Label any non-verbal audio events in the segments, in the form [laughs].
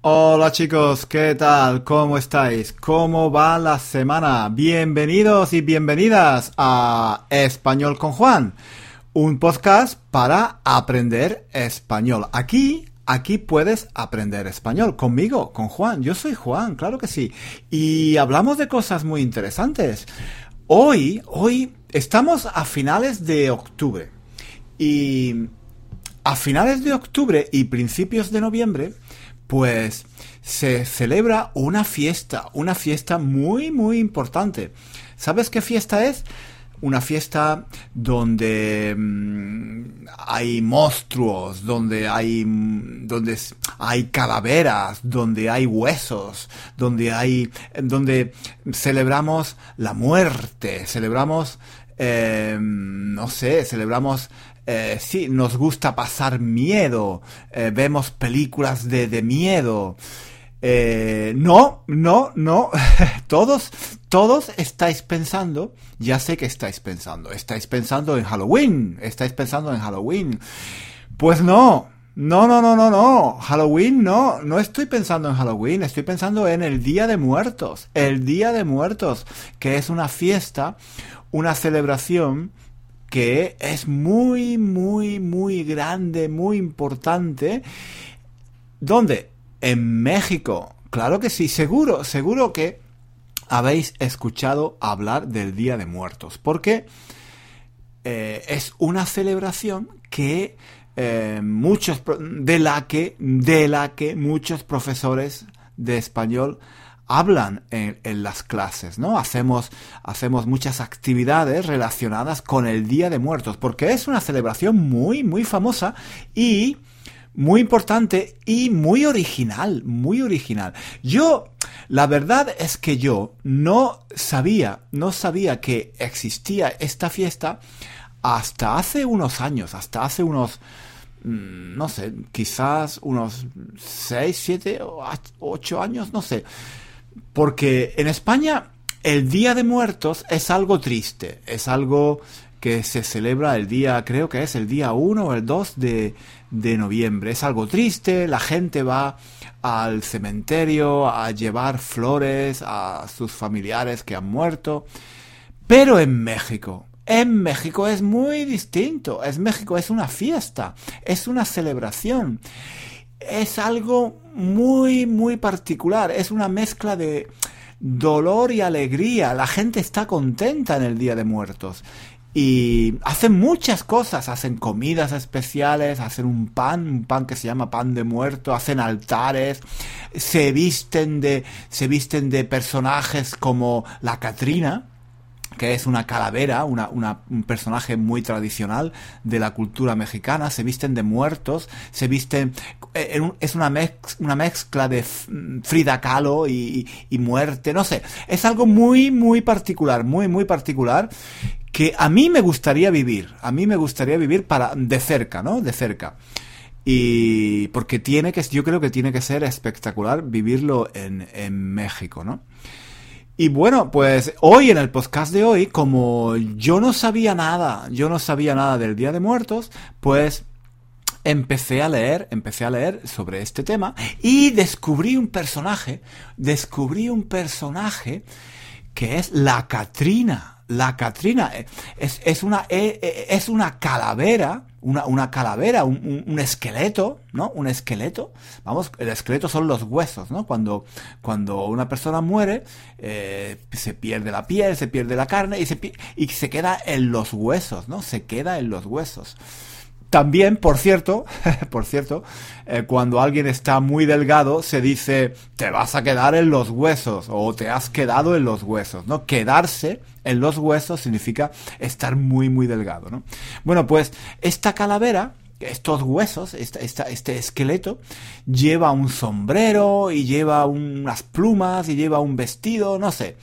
Hola chicos, ¿qué tal? ¿Cómo estáis? ¿Cómo va la semana? Bienvenidos y bienvenidas a Español con Juan, un podcast para aprender español. Aquí, aquí puedes aprender español conmigo, con Juan. Yo soy Juan, claro que sí. Y hablamos de cosas muy interesantes. Hoy, hoy estamos a finales de octubre. Y a finales de octubre y principios de noviembre, pues se celebra una fiesta, una fiesta muy, muy importante. ¿Sabes qué fiesta es? Una fiesta donde mm, hay monstruos, donde hay, mm, donde hay calaveras, donde hay huesos, donde hay, donde celebramos la muerte, celebramos, eh, no sé, celebramos eh, sí, nos gusta pasar miedo, eh, vemos películas de, de miedo. Eh, no, no, no, [laughs] todos, todos estáis pensando, ya sé que estáis pensando, estáis pensando en Halloween, estáis pensando en Halloween. Pues no, no, no, no, no, no, Halloween no, no estoy pensando en Halloween, estoy pensando en el Día de Muertos, el Día de Muertos, que es una fiesta, una celebración que es muy, muy, muy grande, muy importante. ¿Dónde? En México. Claro que sí, seguro, seguro que habéis escuchado hablar del Día de Muertos, porque eh, es una celebración que eh, muchos de la que de la que muchos profesores de español hablan en, las clases, ¿no? Hacemos, hacemos muchas actividades relacionadas con el Día de Muertos, porque es una celebración muy, muy famosa y muy importante y muy original, muy original. Yo, la verdad es que yo no sabía, no sabía que existía esta fiesta hasta hace unos años, hasta hace unos mm, no sé, quizás unos 6, 7, 8 años, no sé. Porque en España el Día de Muertos es algo triste, es algo que se celebra el día, creo que es el día 1 o el 2 de, de noviembre. Es algo triste, la gente va al cementerio a llevar flores a sus familiares que han muerto. Pero en México, en México es muy distinto. Es México, es una fiesta, es una celebración es algo muy, muy particular. Es una mezcla de dolor y alegría. La gente está contenta en el Día de Muertos. Y hacen muchas cosas, hacen comidas especiales, hacen un pan, un pan que se llama pan de muerto, hacen altares, se visten de, se visten de personajes como la Catrina, que es una calavera, una, un personaje muy tradicional de la cultura mexicana, se visten de muertos, se visten, eh, es una, una mezcla de Frida Kahlo y, y, muerte, no sé, es algo muy, muy particular, muy, muy particular, que a mí me gustaría vivir, a mí me gustaría vivir para, de cerca, ¿no? De cerca. Y porque tiene que, yo creo que tiene que ser espectacular vivirlo en, en México, ¿no? Y bueno, pues hoy en el podcast de hoy, como yo no sabía nada, yo no sabía nada del Día de Muertos, pues empecé a leer, empecé a leer sobre este tema y descubrí un personaje, descubrí un personaje que es la Catrina. La Catrina es, es una, e, e, es una calavera una, una calavera, un, esqueleto, ¿no? Un esqueleto. Vamos, el esqueleto son los huesos, ¿no? Cuando, cuando una persona muere, eh, se pierde la piel, se pierde la carne y se, y se queda en los huesos, ¿no? Se queda en los huesos. También, por cierto, [laughs] por cierto, eh, cuando alguien está muy delgado, se dice, te vas a quedar en los huesos o te has quedado en los huesos, ¿no? Quedarse en los huesos significa estar muy, muy delgado, ¿no? Bueno, pues esta calavera, estos huesos, este esqueleto, lleva un sombrero y lleva unas plumas y lleva un vestido, no sé.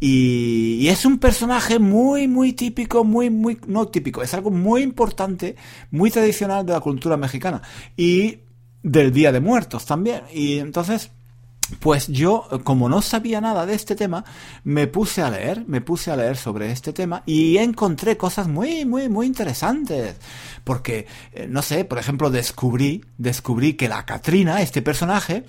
Y, es un personaje muy, muy típico, muy, muy, no típico, es algo muy importante, muy tradicional de la cultura mexicana. Y del Día de Muertos también. Y entonces, pues yo, como no sabía nada de este tema, me puse a leer, me puse a leer sobre este tema y encontré cosas muy, muy, muy interesantes. Porque, eh, no sé, por ejemplo, descubrí, descubrí que la Catrina, este personaje,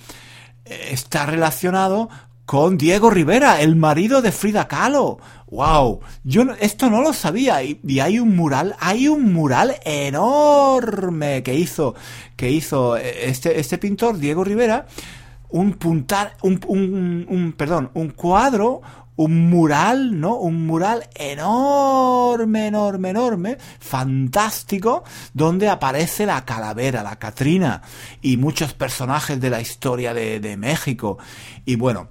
eh, está relacionado con Diego Rivera, el marido de Frida Kahlo. ¡Wow! Yo esto no lo sabía. Y, hay un mural, hay un mural enorme que hizo, que hizo eh, este, este pintor, Diego Rivera, un puntal, un, un, un, perdón, un cuadro, un mural, ¿no? Un mural enorme, enorme, enorme, fantástico, donde aparece la calavera, la Catrina, y muchos personajes de la historia de, de México. Y bueno,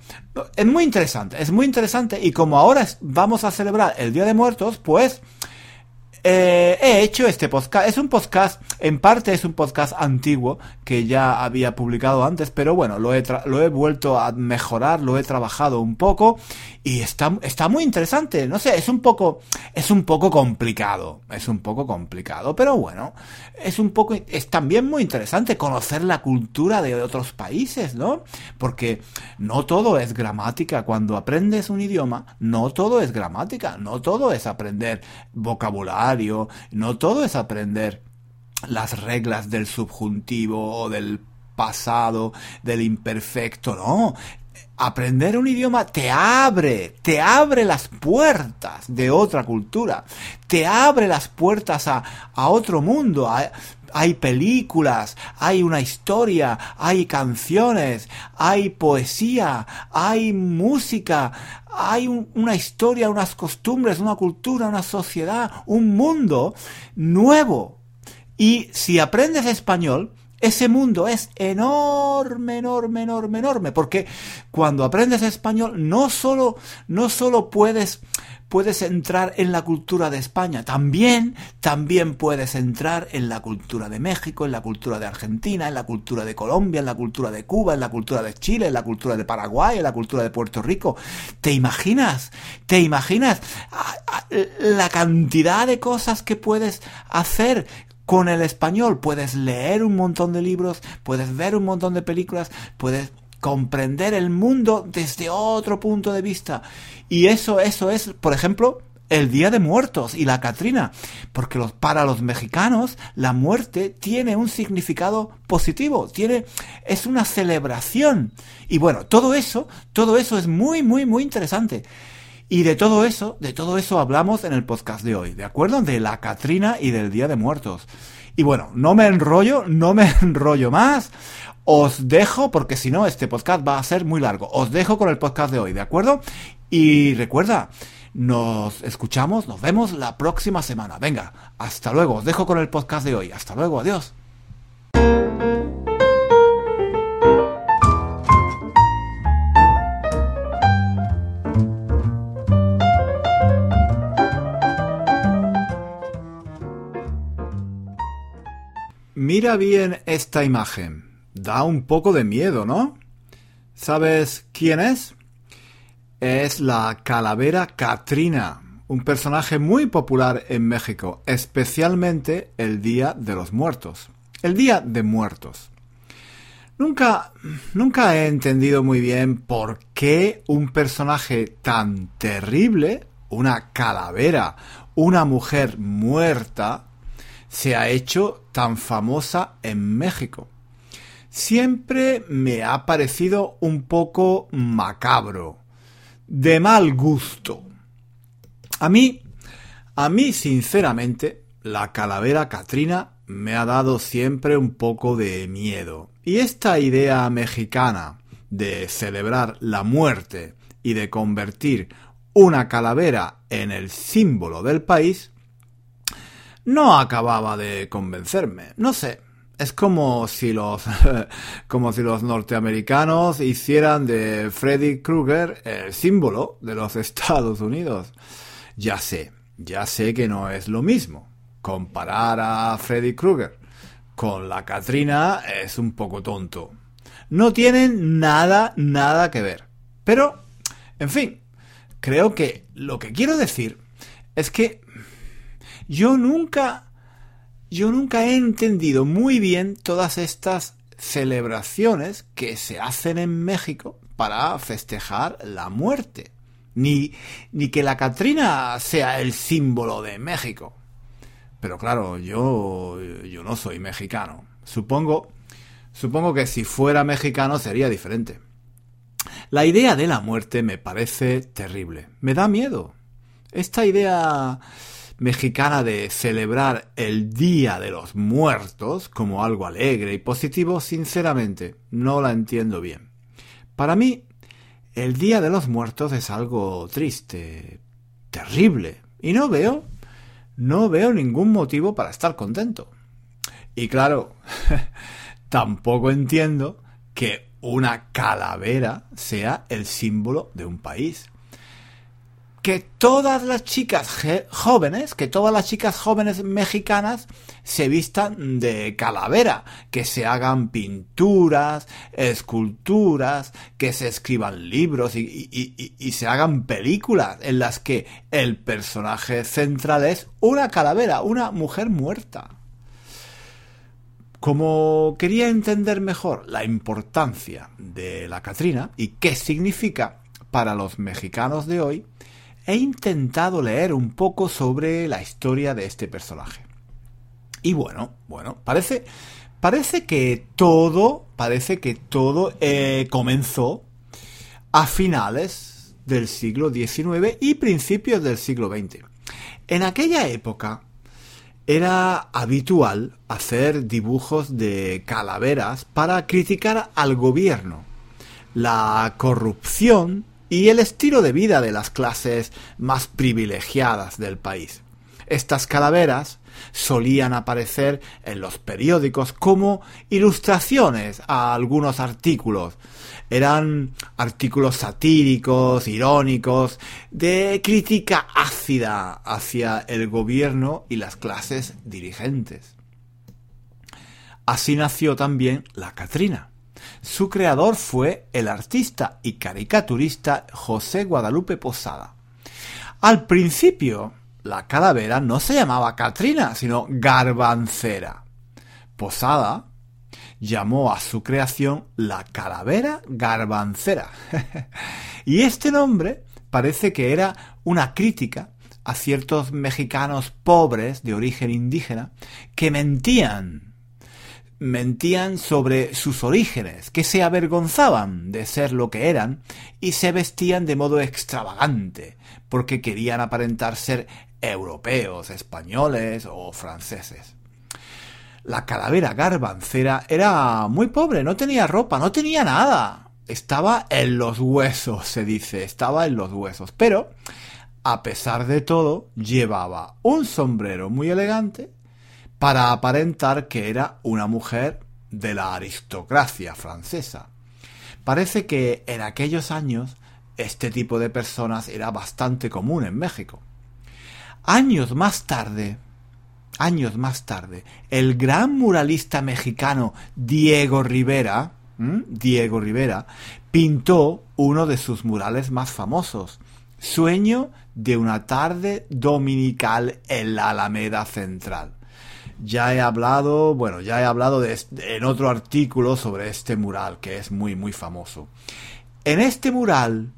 es muy interesante, es muy interesante, y como ahora vamos a celebrar el Día de Muertos, pues eh, he hecho este podcast. Es un podcast, en parte es un podcast antiguo que ya había publicado antes, pero bueno, lo he, lo he vuelto a mejorar, lo he trabajado un poco y está, está muy interesante. No sé, es un poco, es un poco complicado, es un poco complicado, pero bueno, es un poco, es también muy interesante conocer la cultura de otros países, ¿no? Porque no todo es gramática. Cuando aprendes un idioma, no todo es gramática, no todo es aprender vocabulario no todo es aprender las reglas del subjuntivo o del pasado, del imperfecto, no. Aprender un idioma te abre, te abre las puertas de otra cultura, te abre las puertas a, a otro mundo, hay películas, hay una historia, hay canciones, hay poesía, hay música, hay una historia, unas costumbres, una cultura, una sociedad, un mundo nuevo. Y si aprendes español, ese mundo es enorme, enorme, enorme, enorme, porque cuando aprendes español no solo, no solo puedes puedes entrar en la cultura de España, también, también puedes entrar en la cultura de México, en la cultura de Argentina, en la cultura de Colombia, en la cultura de Cuba, en la cultura de Chile, en la cultura de Paraguay, en la cultura de Puerto Rico. ¿Te imaginas? ¿Te imaginas la cantidad de cosas que puedes hacer con el español? Puedes leer un montón de libros, puedes ver un montón de películas, puedes comprender el mundo desde otro punto de vista. Y eso, eso es, por ejemplo, el Día de Muertos y la Catrina, porque para los mexicanos la muerte tiene un significado positivo, tiene, es una celebración. Y bueno, todo eso, todo eso es muy, muy, muy interesante. Y de todo eso, de todo eso hablamos en el podcast de hoy, ¿de acuerdo? De la Catrina y del Día de Muertos. Y bueno, no me enrollo, no me [laughs] enrollo más. Os dejo, porque si no, este podcast va a ser muy largo. Os dejo con el podcast de hoy, ¿de acuerdo? Y recuerda, nos escuchamos, nos vemos la próxima semana. Venga, hasta luego. Os dejo con el podcast de hoy. Hasta luego, adiós. Mira bien esta imagen. Da un poco de miedo, ¿no? ¿Sabes quién es? Es la calavera Katrina, un personaje muy popular en México, especialmente el Día de los Muertos. El Día de Muertos. Nunca, nunca he entendido muy bien por qué un personaje tan terrible, una calavera, una mujer muerta, se ha hecho tan famosa en México. Siempre me ha parecido un poco macabro, de mal gusto. A mí, a mí sinceramente, la calavera Katrina me ha dado siempre un poco de miedo. Y esta idea mexicana de celebrar la muerte y de convertir una calavera en el símbolo del país no acababa de convencerme. No sé. Es como si los [laughs] como si los norteamericanos hicieran de Freddy Krueger el símbolo de los [laughs] Estados Unidos. Ya sé, ya sé que no es lo mismo. Comparar a Freddy Krueger con la Katrina es un poco tonto. No tienen nada, nada que ver. Pero, en fin, creo que lo que quiero decir es que yo nunca, yo nunca he entendido muy bien todas estas celebraciones que se hacen en México para festejar la muerte. Ni, ni que la Catrina sea el símbolo de México. Pero claro, yo, yo no soy mexicano. Supongo, supongo que si fuera mexicano sería diferente. La idea de la muerte me parece terrible. Me da miedo. Esta idea mexicana de celebrar el Día de los Muertos como algo alegre y positivo, sinceramente, no la entiendo bien. Para mí, el Día de los Muertos es algo triste, terrible, y no veo, no veo ningún motivo para estar contento. Y claro, [laughs] tampoco entiendo que una calavera sea el símbolo de un país que todas las chicas jóvenes, que todas las chicas jóvenes mexicanas se vistan de calavera, que se hagan pinturas, esculturas, que se escriban libros y, se hagan películas en las que el personaje central es una calavera, una mujer muerta. Como quería entender mejor la importancia de la Catrina y qué significa para los mexicanos de hoy, he intentado leer un poco sobre la historia de este personaje. Y bueno, bueno, parece, parece que todo, parece que todo eh, comenzó a finales del siglo XIX y principios del siglo XX. En aquella época era habitual hacer dibujos de calaveras para criticar al gobierno, la corrupción y el estilo de vida de las clases más privilegiadas del país. Estas calaveras solían aparecer en los periódicos como ilustraciones a algunos artículos. Eran artículos satíricos, irónicos, de crítica ácida hacia el gobierno y las clases dirigentes. Así nació también la Catrina su creador fue el artista y caricaturista José Guadalupe Posada. Al principio, la calavera no se llamaba Catrina, sino Garbancera. Posada llamó a su creación la calavera garbancera. [laughs] y este nombre parece que era una crítica a ciertos mexicanos pobres de origen indígena que mentían mentían sobre sus orígenes, que se avergonzaban de ser lo que eran y se vestían de modo extravagante, porque querían aparentar ser europeos, españoles o franceses. La calavera garbancera era muy pobre, no tenía ropa, no tenía nada. Estaba en los huesos, se dice, estaba en los huesos. Pero, a pesar de todo, llevaba un sombrero muy elegante, para aparentar que era una mujer de la aristocracia francesa. Parece que en aquellos años este tipo de personas era bastante común en México. Años más tarde, años más tarde, el gran muralista mexicano Diego Rivera, Diego Rivera, pintó uno de sus murales más famosos, Sueño de una tarde dominical en la Alameda Central. Ya he hablado, bueno, ya he hablado de, en otro artículo sobre este mural que es muy, muy famoso. En este mural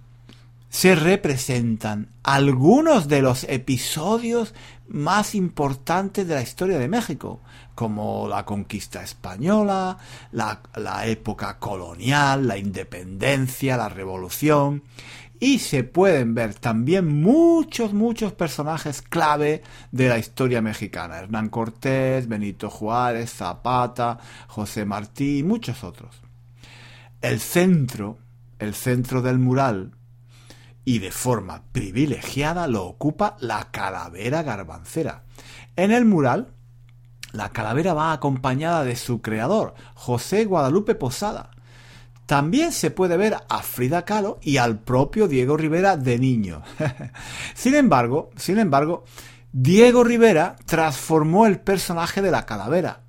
se representan algunos de los episodios más importantes de la historia de México, como la conquista española, la, la época colonial, la independencia, la revolución, y se pueden ver también muchos, muchos personajes clave de la historia mexicana. Hernán Cortés, Benito Juárez, Zapata, José Martí y muchos otros. El centro, el centro del mural, y de forma privilegiada lo ocupa la calavera garbancera. En el mural, la calavera va acompañada de su creador, José Guadalupe Posada, también se puede ver a Frida Kahlo y al propio Diego Rivera de niño. [laughs] sin embargo, sin embargo, Diego Rivera transformó el personaje de la calavera.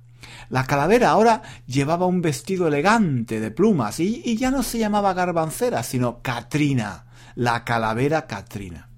La calavera ahora llevaba un vestido elegante de plumas y, y ya no se llamaba garbancera, sino Catrina, la calavera Catrina.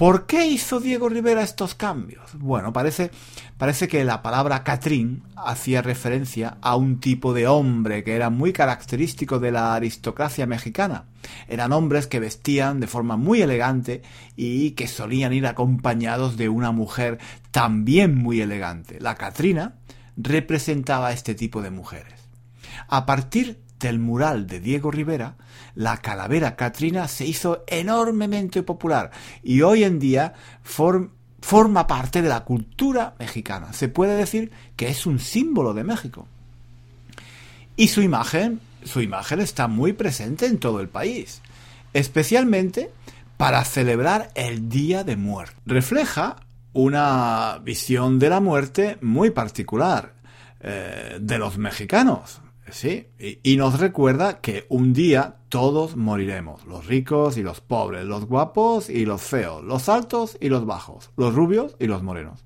¿Por qué hizo Diego Rivera estos cambios? Bueno, parece, parece que la palabra Catrín hacía referencia a un tipo de hombre que era muy característico de la aristocracia mexicana. Eran hombres que vestían de forma muy elegante y que solían ir acompañados de una mujer también muy elegante. La Catrina representaba a este tipo de mujeres. A partir del mural de Diego Rivera, la calavera Catrina se hizo enormemente popular y hoy en día forma parte de la cultura mexicana. Se puede decir que es un símbolo de México. Y su imagen, su imagen está muy presente en todo el país, especialmente para celebrar el Día de Muerte. Refleja una visión de la muerte muy particular eh, de los mexicanos. Sí, y, nos recuerda que un día todos moriremos, los ricos y los pobres, los guapos y los feos, los altos y los bajos, los rubios y los morenos.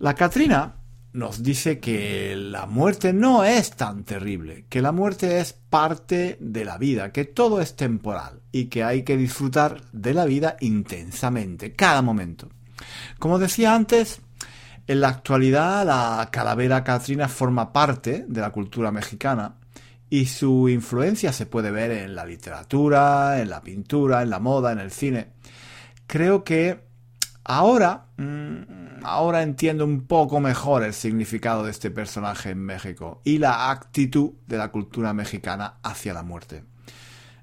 La Catrina nos dice que la muerte no es tan terrible, que la muerte es parte de la vida, que todo es temporal y que hay que disfrutar de la vida intensamente, cada momento. Como decía antes, en la actualidad, la calavera Catrina forma parte de la cultura mexicana y su influencia se puede ver en la literatura, en la pintura, en la moda, en el cine. Creo que ahora, mm, ahora entiendo un poco mejor el significado de este personaje en México y la actitud de la cultura mexicana hacia la muerte.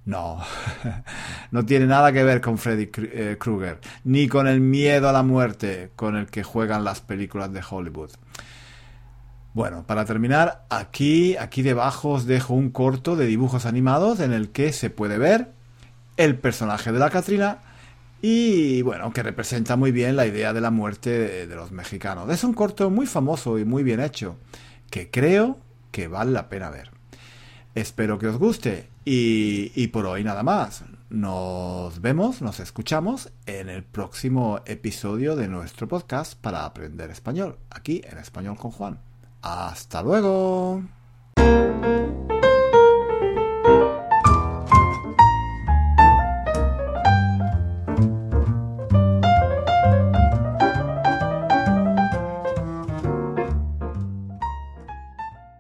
No, [laughs] no tiene nada que ver con Freddy eh, Krueger, ni con el miedo a la muerte con el que juegan las películas de Hollywood. Bueno, para terminar, aquí, aquí debajo os dejo un corto de dibujos animados en el que se puede ver el personaje de la Catrina y bueno, que representa muy bien la idea de la muerte de los mexicanos. Es un corto muy famoso y muy bien hecho, que creo que vale la pena ver. Espero que os guste y, por hoy nada más. Nos vemos, nos escuchamos en el próximo episodio de nuestro podcast para aprender español, aquí en Español con Juan. Hasta luego.